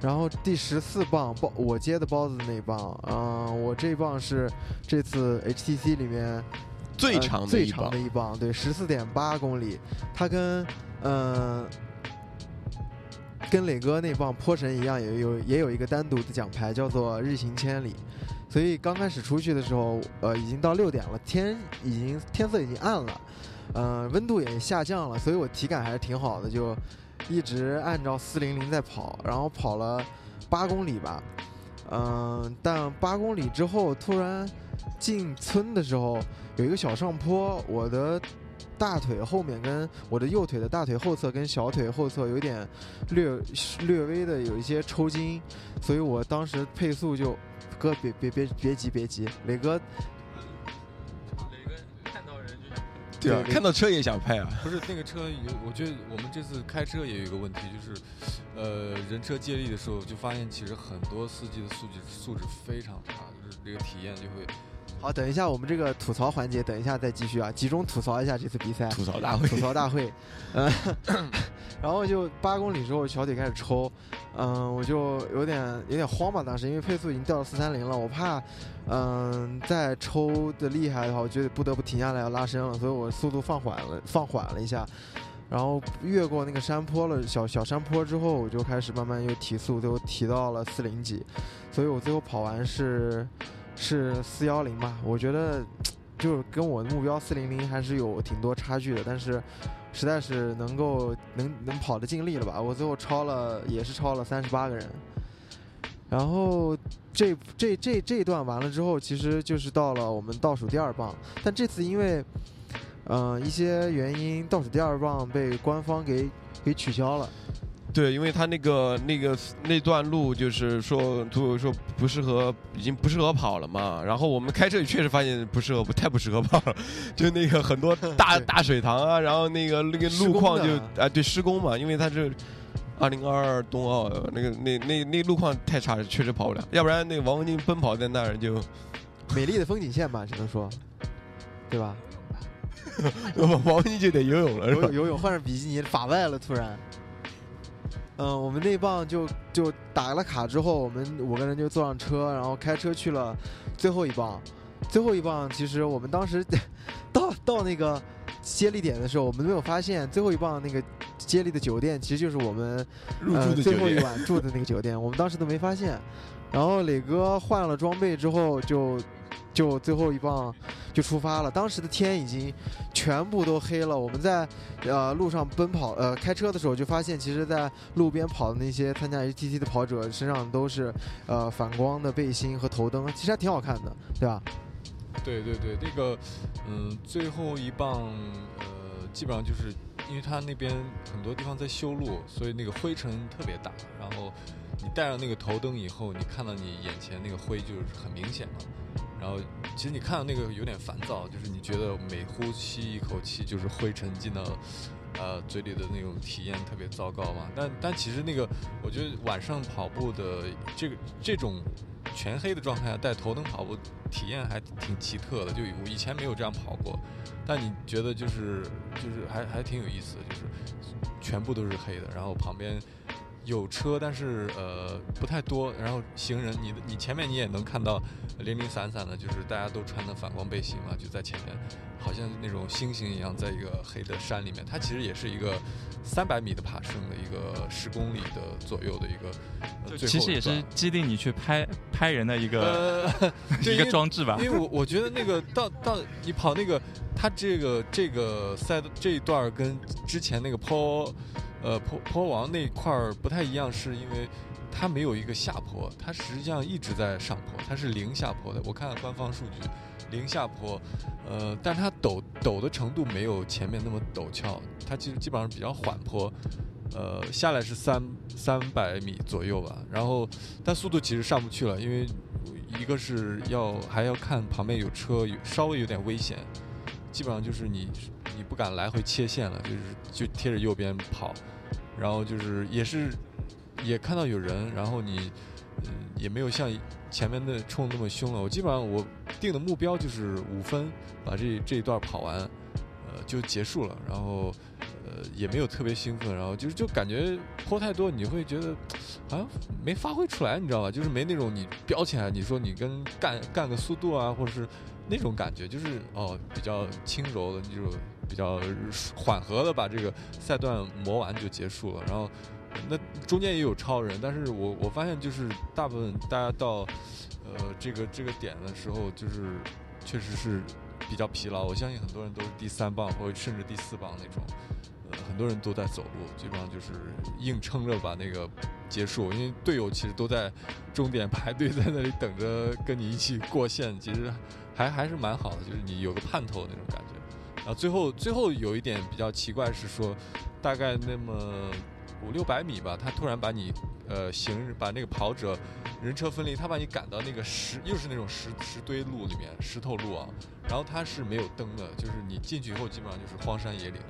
然后第十四棒包我接的包子的那一棒，嗯、我这一棒是这次 HTC 里面呃最长最长的，一棒，对，十四点八公里，它跟嗯、跟磊哥那棒坡神一样，也有也有一个单独的奖牌，叫做日行千里。所以刚开始出去的时候，呃，已经到六点了，天已经天色已经暗了，呃，温度也下降了，所以我体感还是挺好的，就一直按照四零零在跑，然后跑了八公里吧，嗯、但八公里之后突然进村的时候有一个小上坡，我的大腿后面跟我的右腿的大腿后侧跟小腿后侧有点略略微的有一些抽筋，所以我当时配速就哥别别别别急别急，磊哥对啊，看到车也想拍啊。不是那个车有，我觉得我们这次开车也有一个问题，就是，呃，人车接力的时候就发现，其实很多司机的素质素质非常差，就是这个体验就会好，等一下我们这个吐槽环节，等一下再继续啊，集中吐槽一下这次比赛。吐槽大会吐槽大会，嗯 [laughs] [coughs] 然后就八公里之后小腿开始抽，嗯，我就有点有点慌吧，当时因为配速已经掉到四三零了，我怕，嗯，再抽的厉害的话，我觉得不得不停下来要拉伸了，所以我速度放缓了，放缓了一下，然后越过那个山坡了，小小山坡之后，我就开始慢慢又提速，最后提到了四零几，所以我最后跑完是是四幺零吧，我觉得就是跟我的目标四零零还是有挺多差距的，但是实在是能够能能跑得尽力了吧，我最后超了也是超了三十八个人，然后这这这这一段完了之后，其实就是到了我们倒数第二棒，但这次因为嗯、呃一些原因，倒数第二棒被官方给给取消了。对，因为他那个那个那段路就是说，组委说不适合，已经不适合跑了嘛。然后我们开车也确实发现不适合，不太不适合跑了。[laughs] 就那个很多大大水塘啊，然后那个那个路况就的啊对施工嘛，因为它是二零二二冬奥那个那那那路况太差了，确实跑不了。要不然那个王文静奔跑在那儿就 [laughs] 美丽的风景线吧，只能说。对吧？[laughs] 王文静就得游泳了是吧？游游泳换上比基尼法外了，突然。嗯，我们那棒就就打了卡之后，我们五个人就坐上车，然后开车去了最后一棒。最后一棒，其实我们当时 [laughs] 到到那个接力点的时候，我们没有发现最后一棒那个接力的酒店其实就是我们入住呃、最后一晚住的那个酒店，我们当时都没发现。然后磊哥换了装备之后就，就最后一棒就出发了。当时的天已经全部都黑了，我们在呃路上奔跑，呃开车的时候就发现，其实，在路边跑的那些参加 HTT 的跑者身上都是呃反光的背心和头灯，其实还挺好看的，对吧？对对对，那个，嗯，最后一棒，呃，基本上就是因为它那边很多地方在修路，所以那个灰尘特别大。然后你戴上那个头灯以后，你看到你眼前那个灰就是很明显了。然后其实你看到那个有点烦躁，就是你觉得每呼吸一口气就是灰尘进到呃嘴里的那种体验特别糟糕嘛。但但其实那个我觉得晚上跑步的这个这种全黑的状态下带头灯跑步。体验还挺奇特的，就我以前没有这样跑过，但你觉得就是就是还还挺有意思的，就是全部都是黑的，然后旁边有车，但是呃不太多，然后行人，你你前面你也能看到零零散散的，就是大家都穿的反光背心嘛，就在前面，好像那种星星一样，在一个黑的山里面，它其实也是一个三百米的爬升的一个十公里的左右的一个，呃、其实也是激励你去拍拍人的一个、呃、一个装置吧。因为我我觉得那个到到你跑那个，它这个这个赛这一段跟之前那个坡，呃坡坡王那块儿不太一样，是因为它没有一个下坡，它实际上一直在上坡，它是零下坡的。我看了官方数据，零下坡，呃，但它陡陡的程度没有前面那么陡峭，它其实基本上比较缓坡。呃，下来是三三百米左右吧，然后但速度其实上不去了，因为一个是要还要看旁边有车，稍微有点危险，基本上就是你你不敢来回切线了，就是就贴着右边跑，然后就是也是也看到有人，然后你嗯也没有像前面的冲那么凶了，我基本上我定的目标就是五分把这这一段跑完，呃就结束了，然后。呃，也没有特别兴奋，然后就是就感觉坡太多，你会觉得好像没发挥出来，你知道吧？就是没那种你飙起来，你说你跟干干个速度啊，或者是那种感觉，就是哦比较轻柔的，就比较缓和的把这个赛段磨完就结束了。然后那中间也有超人，但是我我发现就是大部分大家到呃这个这个点的时候，就是确实是比较疲劳。我相信很多人都是第三棒或者甚至第四棒那种。呃，很多人都在走路，基本上就是硬撑着把那个结束，因为队友其实都在终点排队在那里等着跟你一起过线，其实还还是蛮好的，就是你有个盼头的那种感觉。然后最后最后有一点比较奇怪是说，大概那么五六百米吧，他突然把你呃行把那个跑者人车分离，他把你赶到那个石又是那种石石堆路里面石头路啊，然后它是没有灯的，就是你进去以后基本上就是荒山野岭。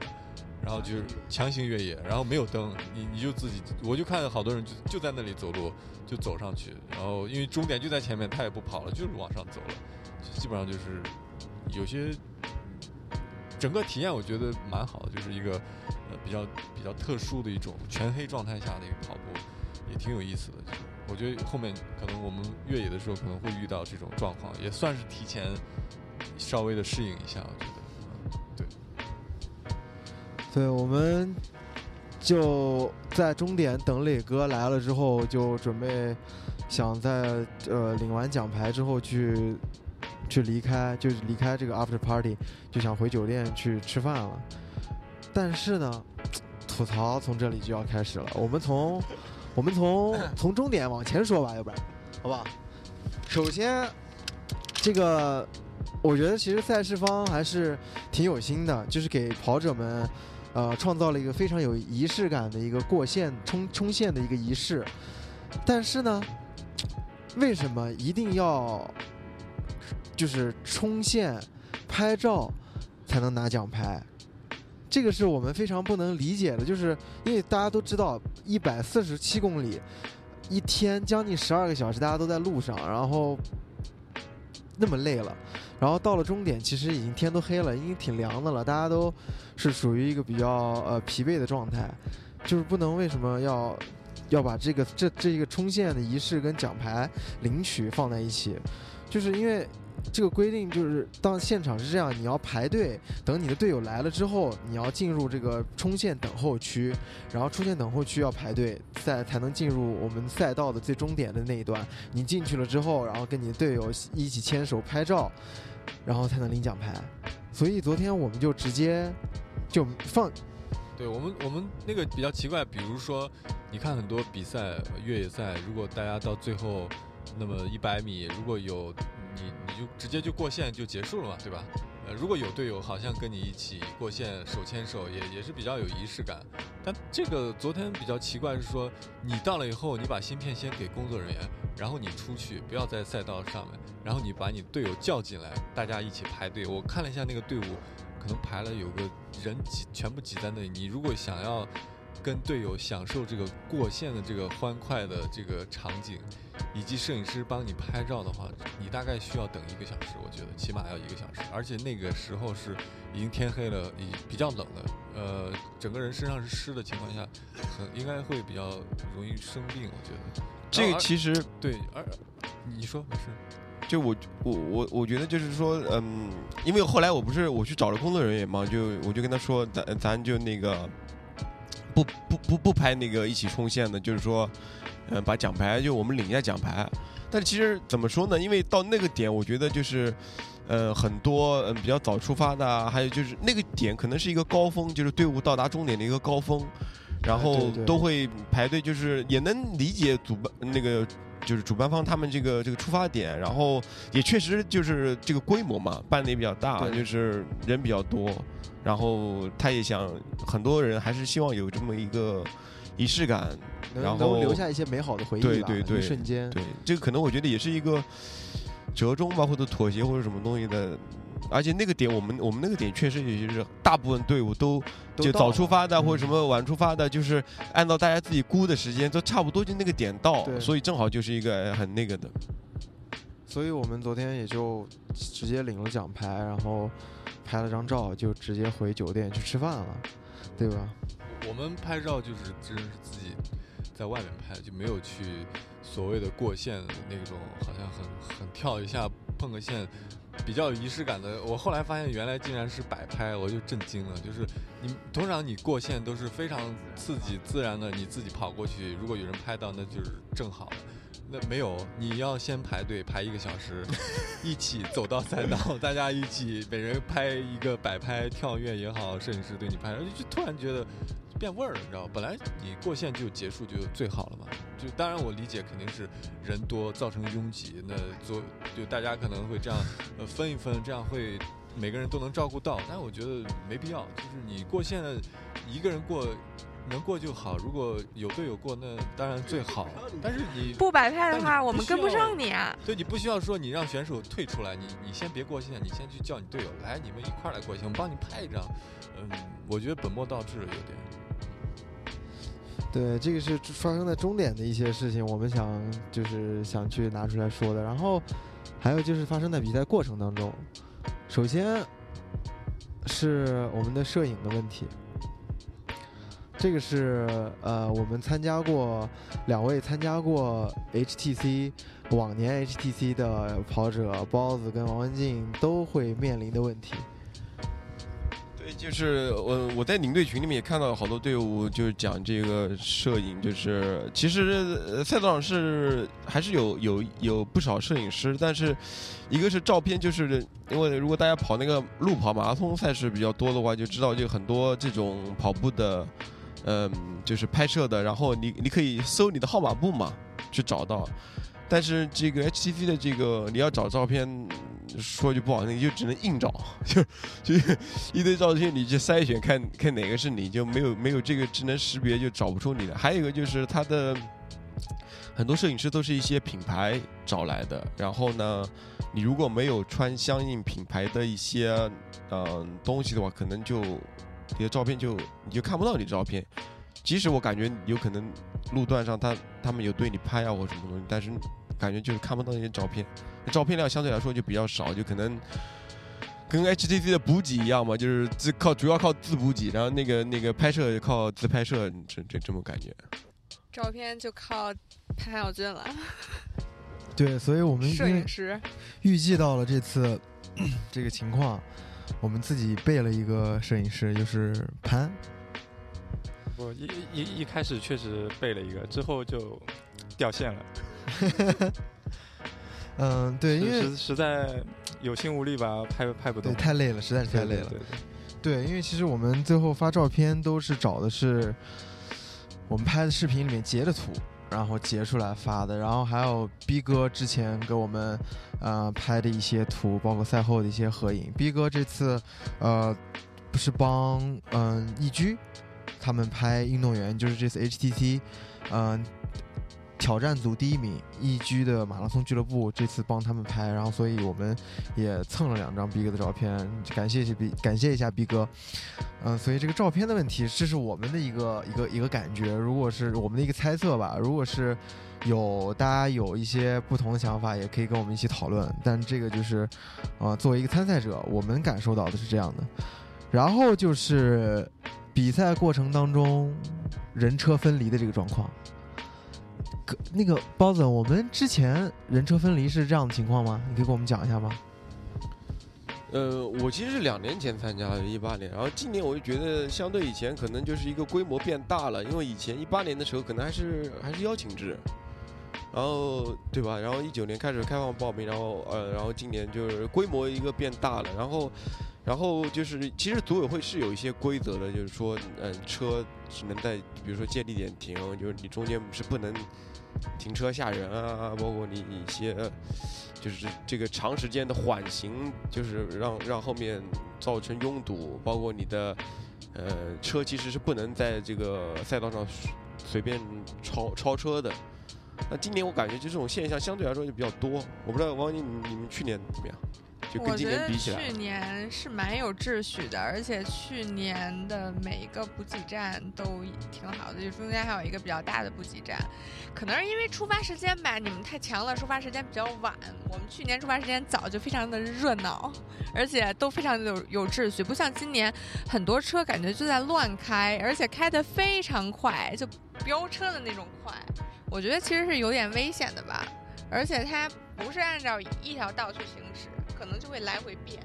然后就是强行越野，然后没有灯，你你就自己，我就看好多人就就在那里走路，就走上去，然后因为终点就在前面，他也不跑了，就是往上走了，基本上就是有些整个体验我觉得蛮好的，就是一个呃比较比较特殊的一种全黑状态下的一个跑步，也挺有意思的。我觉得后面可能我们越野的时候可能会遇到这种状况，也算是提前稍微的适应一下，我觉得。对，我们就在终点等磊哥来了之后，就准备想在呃领完奖牌之后去去离开，就离开这个 after party，就想回酒店去吃饭了。但是呢，吐槽从这里就要开始了。我们从我们从 [laughs] 从终点往前说吧，要不然，好不好？首先，这个我觉得其实赛事方还是挺有心的，就是给跑者们。呃，创造了一个非常有仪式感的一个过线冲冲线的一个仪式，但是呢，为什么一定要就是冲线拍照才能拿奖牌？这个是我们非常不能理解的，就是因为大家都知道，一百四十七公里，一天将近十二个小时，大家都在路上，然后那么累了，然后到了终点，其实已经天都黑了，已经挺凉的了，大家都是属于一个比较呃疲惫的状态，就是不能为什么要要把这个这这一个冲线的仪式跟奖牌领取放在一起，就是因为。这个规定就是，当现场是这样，你要排队，等你的队友来了之后，你要进入这个冲线等候区，然后冲线等候区要排队，赛才能进入我们赛道的最终点的那一段。你进去了之后，然后跟你的队友一起牵手拍照，然后才能领奖牌。所以昨天我们就直接就放，对我们我们那个比较奇怪，比如说你看很多比赛越野赛，如果大家到最后那么一百米，如果有。你你就直接就过线就结束了嘛，对吧？呃，如果有队友好像跟你一起过线手牵手，也也是比较有仪式感。但这个昨天比较奇怪是说，你到了以后，你把芯片先给工作人员，然后你出去，不要在赛道上面，然后你把你队友叫进来，大家一起排队。我看了一下那个队伍，可能排了有个人挤，全部挤在那里。你如果想要。跟队友享受这个过线的这个欢快的这个场景，以及摄影师帮你拍照的话，你大概需要等一个小时，我觉得起码要一个小时。而且那个时候是已经天黑了，已比较冷了，呃，整个人身上是湿的情况下，很应该会比较容易生病。我觉得这个其实对，而你说没事，就我我我我觉得就是说，嗯，因为后来我不是我去找了工作人员嘛，就我就跟他说，咱咱就那个。不不不不拍那个一起冲线的，就是说，嗯，把奖牌就我们领一下奖牌。但其实怎么说呢？因为到那个点，我觉得就是，呃，很多嗯比较早出发的，还有就是那个点可能是一个高峰，就是队伍到达终点的一个高峰，然后都会排队，就是也能理解主办那个就是主办方他们这个这个出发点，然后也确实就是这个规模嘛，办的也比较大，就是人比较多。然后他也想，很多人还是希望有这么一个仪式感，然后留下一些美好的回忆对对对，瞬间。对，这个可能我觉得也是一个折中吧，或者妥协或者什么东西的。而且那个点，我们我们那个点确实也就是大部分队伍都就早出发的或者什么晚出发的，就是按照大家自己估的时间，都差不多就那个点到，所以正好就是一个很那个的。所以我们昨天也就直接领了奖牌，然后。拍了张照就直接回酒店去吃饭了，对吧？我们拍照就是真是自己在外面拍，就没有去所谓的过线那种，好像很很跳一下碰个线，比较有仪式感的。我后来发现原来竟然是摆拍，我就震惊了。就是你通常你过线都是非常刺激自然的，你自己跑过去，如果有人拍到那就是正好。那没有，你要先排队排一个小时，一起走到赛道，大家一起每人拍一个摆拍、跳跃也好，摄影师对你拍，就突然觉得变味儿了，你知道本来你过线就结束就最好了嘛。就当然我理解肯定是人多造成拥挤，那做就大家可能会这样呃分一分，这样会每个人都能照顾到。但我觉得没必要，就是你过线一个人过。能过就好，如果有队友过，那当然最好。但是你不摆拍的话，我们跟不上你啊。对，你不需要说你让选手退出来，你你先别过线，你先去叫你队友来，你们一块儿来过线，我帮你拍一张。嗯，我觉得本末倒置了有点。对，这个是发生在终点的一些事情，我们想就是想去拿出来说的。然后还有就是发生在比赛过程当中，首先是我们的摄影的问题。这个是呃，我们参加过两位参加过 HTC 往年 HTC 的跑者包子跟王文静都会面临的问题。对，就是我我在领队群里面也看到好多队伍，就是讲这个摄影，就是其实赛道上是还是有有有不少摄影师，但是一个是照片，就是因为如果大家跑那个路跑马拉松赛事比较多的话，就知道就很多这种跑步的。嗯，就是拍摄的，然后你你可以搜你的号码布嘛，去找到。但是这个 HTC 的这个你要找照片，说句不好听，你就只能硬找，[laughs] 就就一堆照片，你去筛选看看哪个是你，就没有没有这个智能识别就找不出你的。还有一个就是他的很多摄影师都是一些品牌找来的，然后呢，你如果没有穿相应品牌的一些嗯东西的话，可能就。你的照片就你就看不到你的照片，即使我感觉有可能路段上他他们有对你拍啊或什么东西，但是感觉就是看不到那些照片，照片量相对来说就比较少，就可能跟 HTC 的补给一样嘛，就是自靠主要靠自补给，然后那个那个拍摄靠自拍摄，这这这么感觉。照片就靠潘晓俊了，对，所以我们摄影师。预计到了这次 [clears throat] 这个情况，我们自己备了一个摄影师，就是潘。我一一一开始确实备了一个，之后就掉线了。[laughs] 嗯，对，因为实实在有心无力吧，拍拍不对动，太累了，实在是太累了。对对对对，因为其实我们最后发照片都是找的是我们拍的视频里面截的图，然后截出来发的，然后还有逼哥之前给我们呃拍的一些图，包括赛后的一些合影。逼哥这次呃不是帮嗯、易居他们拍运动员，就是这次 HTT，嗯、挑战组第一名易居的马拉松俱乐部这次帮他们拍，然后所以我们也蹭了两张逼哥的照片，感谢一下逼感谢一下逼哥。嗯、所以这个照片的问题，这是我们的一个一个一个感觉，如果是我们的一个猜测吧，如果是有大家有一些不同的想法，也可以跟我们一起讨论。但这个就是，呃，作为一个参赛者，我们感受到的是这样的。然后就是比赛过程当中人车分离的这个状况。那个包子，我们之前人车分离是这样的情况吗？你可以给我们讲一下吗？呃，我其实是两年前参加的，一八年，然后今年我就觉得相对以前可能就是一个规模变大了，因为以前一八年的时候可能还是还是邀请制，然后对吧？然后一九年开始开放报名，然后呃，然后今年就是规模一个变大了，然后然后就是其实组委会是有一些规则的，就是说嗯、车只能在比如说建立点停，就是你中间是不能停车吓人啊，包括你一些。就是这个长时间的缓行，就是让让后面造成拥堵，包括你的呃车其实是不能在这个赛道上随便超超车的。那今年我感觉就这种现象相对来说就比较多，我不知道王宁你你们去年怎么样？就跟今我觉得年比起来去，年是蛮有秩序的，而且去年的每一个补给站都挺好的，就中间还有一个比较大的补给站。可能是因为出发时间吧，你们太强了，出发时间比较晚。我们去年出发时间早，就非常的热闹，而且都非常的有有秩序，不像今年很多车感觉就在乱开，而且开得非常快，就飙车的那种快。我觉得其实是有点危险的吧，而且它不是按照一条道去行驶，可能就会来回变。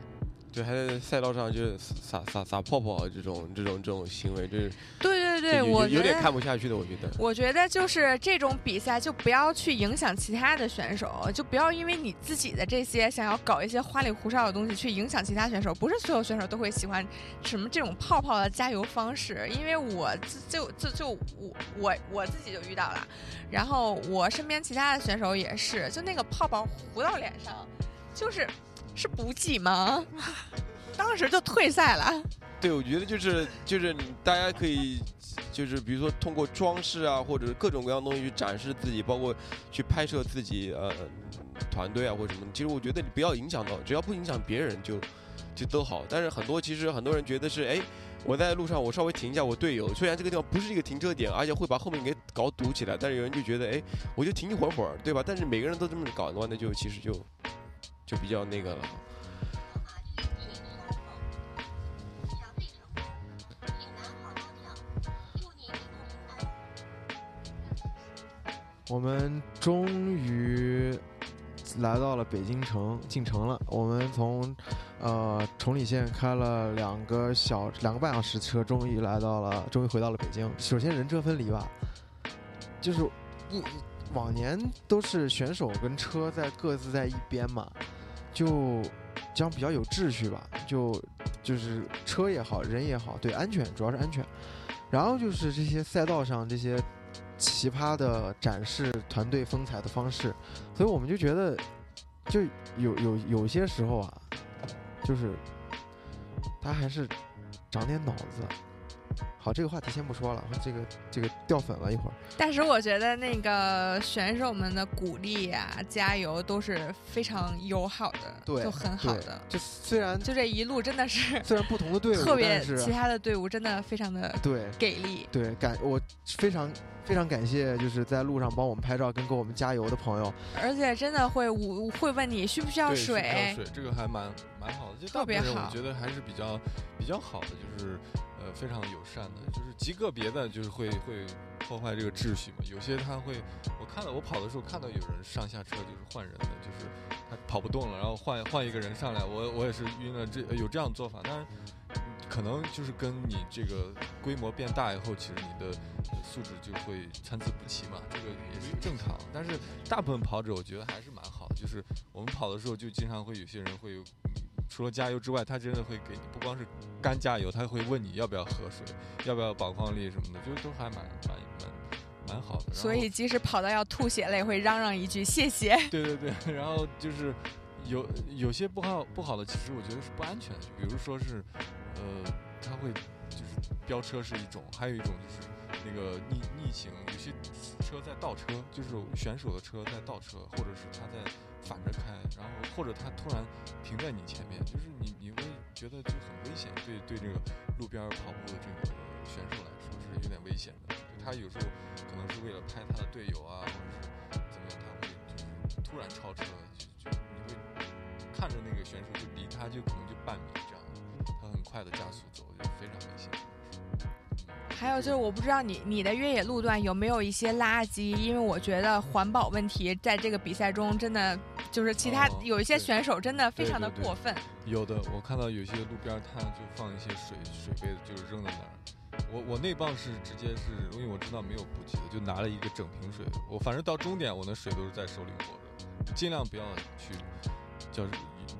对，还在赛道上就是撒撒撒泡泡这种这种这种行为，就是对对对，我有点看不下去的，我觉得。我觉得就是这种比赛，就不要去影响其他的选手，就不要因为你自己的这些想要搞一些花里胡哨的东西去影响其他选手。不是所有选手都会喜欢什么这种泡泡的加油方式，因为我自就就就我我我自己就遇到了，然后我身边其他的选手也是，就那个泡泡糊到脸上，就是是补给吗？[laughs] 当时就退赛了。对，我觉得就是就是大家可以就是比如说通过装饰啊，或者各种各样东西去展示自己，包括去拍摄自己呃团队啊或者什么。其实我觉得你不要影响到，只要不影响别人就就都好。但是很多其实很多人觉得是哎。我在路上，我稍微停一下我队友。虽然这个地方不是一个停车点，而且会把后面给搞堵起来，但是有人就觉得，哎，我就停一会儿会儿，对吧？但是每个人都这么搞的话，那就其实就比较那个了。我们终于来到了北京城，进城了。我们从呃崇礼县开了两个小两个半小时车，终于来到了，终于回到了北京。首先人车分离吧，就是一往年都是选手跟车在各自在一边嘛，就这样比较有秩序吧。就就是车也好，人也好，对安全主要是安全。然后就是这些赛道上这些奇葩的展示团队风采的方式，所以我们就觉得，就有有有些时候啊，就是他还是长点脑子，好，这个话题先不说了，这个这个掉粉了一会儿。但是我觉得那个选手们的鼓励啊、加油都是非常友好的，对就很好的。就虽然就这一路真的是虽然不同的队伍，特别但，是其他的队伍真的非常的对给力。对感我非常非常感谢，就是在路上帮我们拍照跟给我们加油的朋友。而且真的会无会问你需不需要水飘，水这个还蛮蛮好的，就特别好我觉得还是比较比较好的，就是呃非常友善的，就是极个别的就是会会破坏这个秩序嘛。有些他会，我看到我跑的时候看到有人上下车就是换人的，就是他跑不动了，然后换换一个人上来，我我也是晕了，这有这样做法，但是。可能就是跟你这个规模变大以后，其实你的素质就会参差不齐嘛，这个也是正常。但是大部分跑者我觉得还是蛮好的，就是我们跑的时候就经常会有些人会有，除了加油之外，他真的会给你不光是干加油，他会问你要不要喝水，要不要保矿力什么的，就都还蛮蛮蛮蛮好的。所以即使跑到要吐血了，也会嚷嚷一句谢谢。对对对，然后就是有有些不好不好的，其实我觉得是不安全的，比如说是，呃，他会就是飙车是一种，还有一种就是那个逆逆行，有些车在倒车，就是选手的车在倒车，或者是他在反着开，然后或者他突然停在你前面，就是你你会觉得就很危险，对对这个路边跑步的这个选手来说是有点危险的，就他有时候可能是为了拍他的队友啊，或者是怎么样，他会就是突然超车，就就你会看着那个选手就离他就可能就半米这样，他很快的加速走，就非常危险。还有就是，我不知道你你的越野路段有没有一些垃圾，因为我觉得环保问题在这个比赛中真的就是其他哦有一些选手真的非常的过分。有的，我看到有些路边儿他就放一些水水杯子，就是扔在那儿。我我那棒是直接是因为我知道没有补给的，就拿了一个整瓶水。我反正到终点，我的水都是在手里握着，尽量不要去，就是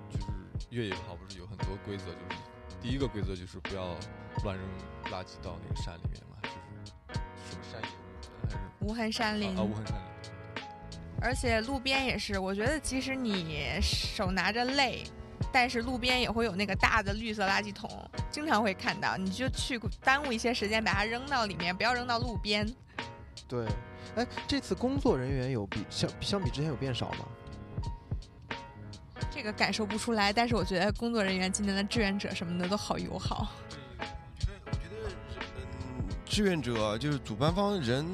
就是越野跑不是有很多规则，就是第一个规则就是不要乱扔垃圾到那个山里面嘛，就是什么山野还是无痕山林，啊啊无痕山里。而且路边也是，我觉得即使你手拿着累，但是路边也会有那个大的绿色垃圾桶，经常会看到，你就去耽误一些时间把它扔到里面，不要扔到路边。对，哎，这次工作人员有比相相比之前有变少吗？这个感受不出来，但是我觉得工作人员今年的志愿者什么的都好友好。嗯，志愿者就是主办方人，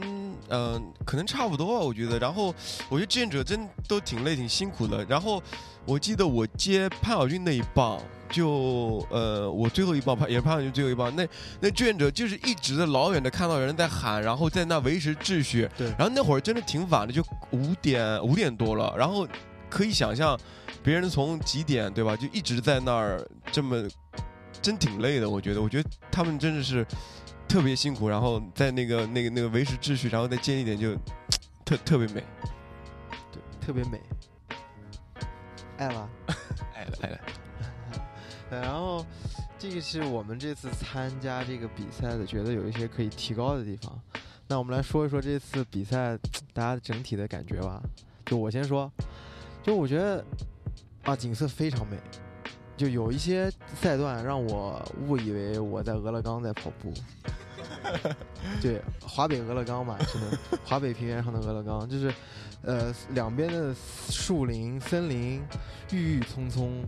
嗯、可能差不多吧，我觉得。然后我觉得志愿者真都挺累、挺辛苦的。然后我记得我接潘晓军那一棒，就呃，我最后一棒潘也是潘晓军最后一棒，那那志愿者就是一直的老远的看到人在喊，然后在那维持秩序。对然后那会儿真的挺晚的，就五点五点多了，然后可以想象别人从几点对吧，就一直在那儿这么，真挺累的。我觉得，我觉得他们真的是特别辛苦，然后在那个那个那个维持秩序，然后再接一点就特特别美。对，特别美。爱了。爱 [laughs] 了爱了，对，[laughs] 然后这个是我们这次参加这个比赛的，觉得有一些可以提高的地方。那我们来说一说这次比赛大家整体的感觉吧。就我先说，就我觉得啊，景色非常美，就有一些赛段让我误以为我在俄勒冈在跑步。[laughs] 对，华北俄勒冈嘛，是的，华北平原上的俄勒冈，就是，呃，两边的树林、森林郁郁葱葱，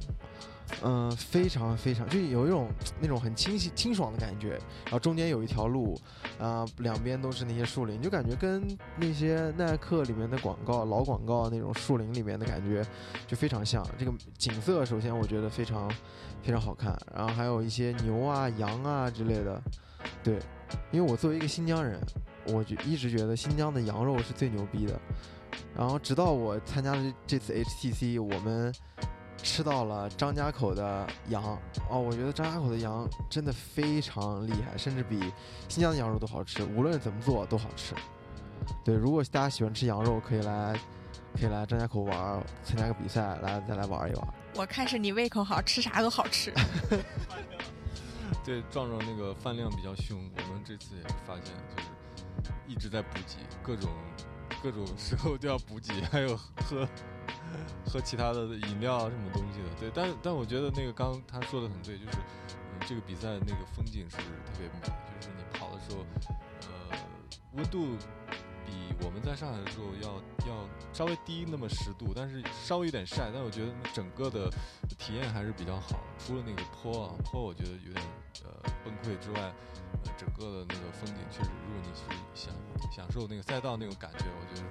嗯、非常非常，就有一种那种很清晰清爽的感觉。然后中间有一条路，啊、两边都是那些树林，就感觉跟那些耐克里面的广告、老广告那种树林里面的感觉就非常像。这个景色首先我觉得非常非常好看，然后还有一些牛啊、羊啊之类的，对，因为我作为一个新疆人，我就一直觉得新疆的羊肉是最牛逼的。然后直到我参加了这次 HTC，我们吃到了张家口的羊哦，我觉得张家口的羊真的非常厉害，甚至比新疆的羊肉都好吃，无论怎么做都好吃。对，如果大家喜欢吃羊肉，可以来可以来张家口玩儿，参加个比赛，来再来玩一玩。我看是你胃口好，吃啥都好吃。[laughs] 对，壮壮那个饭量比较凶，我们这次也是发现，就是一直在补给，各种各种时候都要补给，还有喝喝其他的饮料啊什么东西的。对，但但我觉得那个刚他说的很对，就是嗯，这个比赛那个风景是特别美，就是你跑的时候，呃，温度比我们在上海的时候要要稍微低那么十度，但是稍微有点晒，但我觉得整个的体验还是比较好。除了那个坡啊，坡我觉得有点呃崩溃之外，呃，整个的那个风景确实，如果你是想享受那个赛道那种感觉，我觉得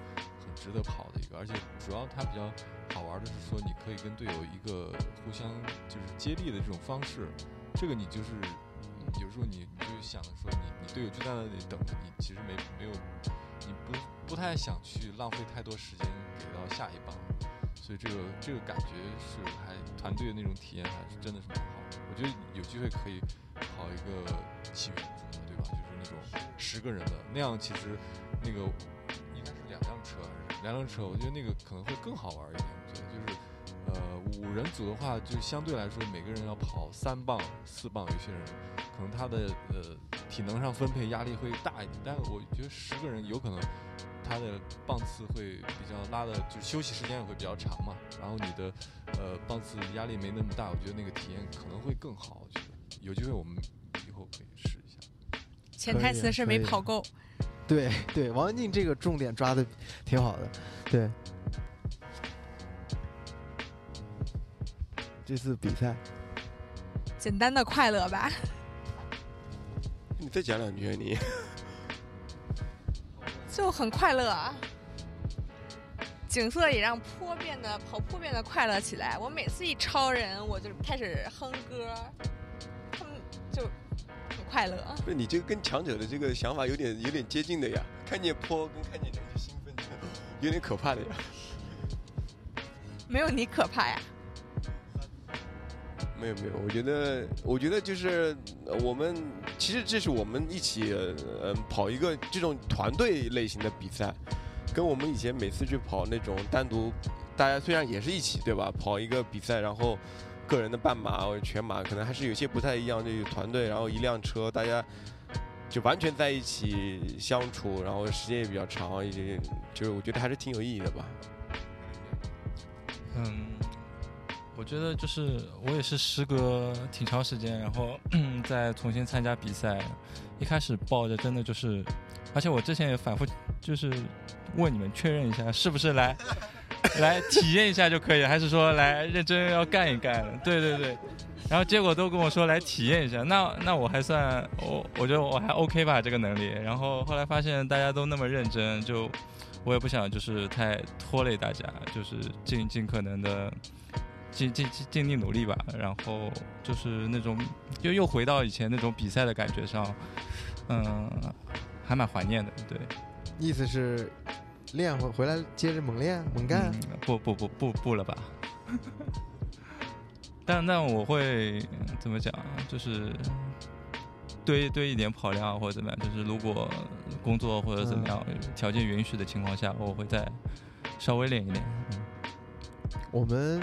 值得跑的一个。而且主要它比较好玩的是说，你可以跟队友一个互相就是接力的这种方式，这个你就是。有时候你你就想说你你队友就在那里等着你，其实没没有，你不不太想去浪费太多时间给到下一棒，所以这个这个感觉是还团队的那种体验还是真的是蛮好的。我觉得有机会可以跑一个起源什么的，对吧？就是那种十个人的那样，其实那个两辆车两辆车？我觉得那个可能会更好玩一点。我觉得就是呃五人组的话，就相对来说每个人要跑三棒四棒，有些人。可能他的呃体能上分配压力会大一点，但是我觉得十个人有可能他的棒次会比较拉的，就休息时间也会比较长嘛。然后你的呃棒次压力没那么大，我觉得那个体验可能会更好。我觉得有机会我们以后可以试一下。潜台词是没跑够。对对，王文静这个重点抓的挺好的。对，这次比赛简单的快乐吧。你再讲两句，你就很快乐，啊景色也让坡变得跑坡变得快乐起来。我每次一超人，我就开始哼歌，快乐。不是你这个跟强者的这个想法有点有点接近的呀，看见坡跟看见人就兴奋，有点可怕的呀。没有你可怕呀。没有没有，我觉得我觉得就是我们其实这是我们一起嗯跑一个这种团队类型的比赛，跟我们以前每次去跑那种单独，大家虽然也是一起对吧，跑一个比赛，然后个人的半马或者全马可能还是有些不太一样，就团队，然后一辆车大家就完全在一起相处，然后时间也比较长，也就是我觉得还是挺有意义的吧。嗯。我觉得就是我也是时隔挺长时间，然后再重新参加比赛。一开始抱着真的就是，而且我之前也反复就是问你们确认一下，是不是来 [laughs] 来体验一下就可以，还是说来认真要干一干？对对对。然后结果都跟我说来体验一下，那那我还算我我觉得我还 OK 吧这个能力。然后后来发现大家都那么认真，就我也不想就是太拖累大家，就是尽尽可能的。尽尽尽尽力努力吧，然后就是那种，又又回到以前那种比赛的感觉上，嗯，还蛮怀念的。对，意思是练回回来接着猛练猛干？不不不不不了吧？[laughs] 但但我会怎么讲？就是堆堆一点跑量或者怎么样？就是如果工作或者怎么样条件允许的情况下，我会再稍微练一练。我们。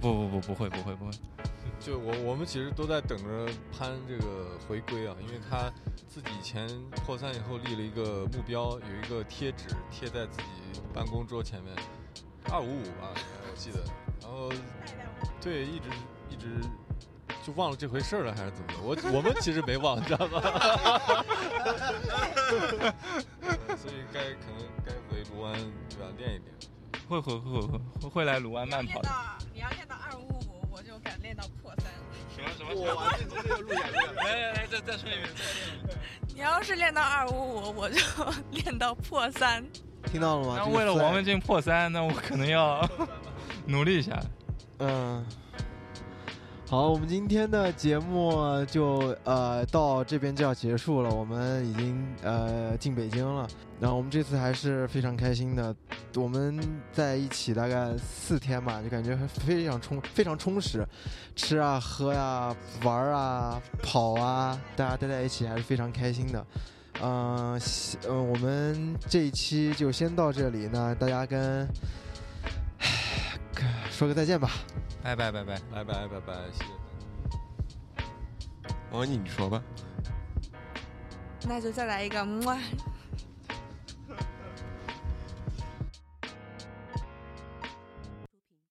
不不不不会不会不会，就我我们其实都在等着潘这个回归啊，因为他自己以前破三以后立了一个目标，有一个贴纸贴在自己办公桌前面，二五五吧，我记得，然后对一直一直就忘了这回事了还是怎么的？我我们其实没忘，你知道吗？[laughs] 所以该可能该回卢湾对吧练一练，会会会会会来卢湾慢跑的。你要练到二五五，我就敢练到破三。什么什么？哇，这这个路演来来来，再再说一遍。你要是练到二五五，我就 [laughs] 练到破三。听到了吗？那为了王文静破三，那我可能要 [laughs] 努力一下。嗯。好，我们今天的节目就呃到这边就要结束了。我们已经呃进北京了。然后我们这次还是非常开心的，我们在一起大概四天吧，就感觉非常充非常充实，吃啊喝呀玩啊跑啊，大家待在一起还是非常开心的。嗯嗯，我们这一期就先到这里，那大家跟说个再见吧，拜拜拜拜拜拜拜拜，谢谢。王你你说吧，那就再来一个么。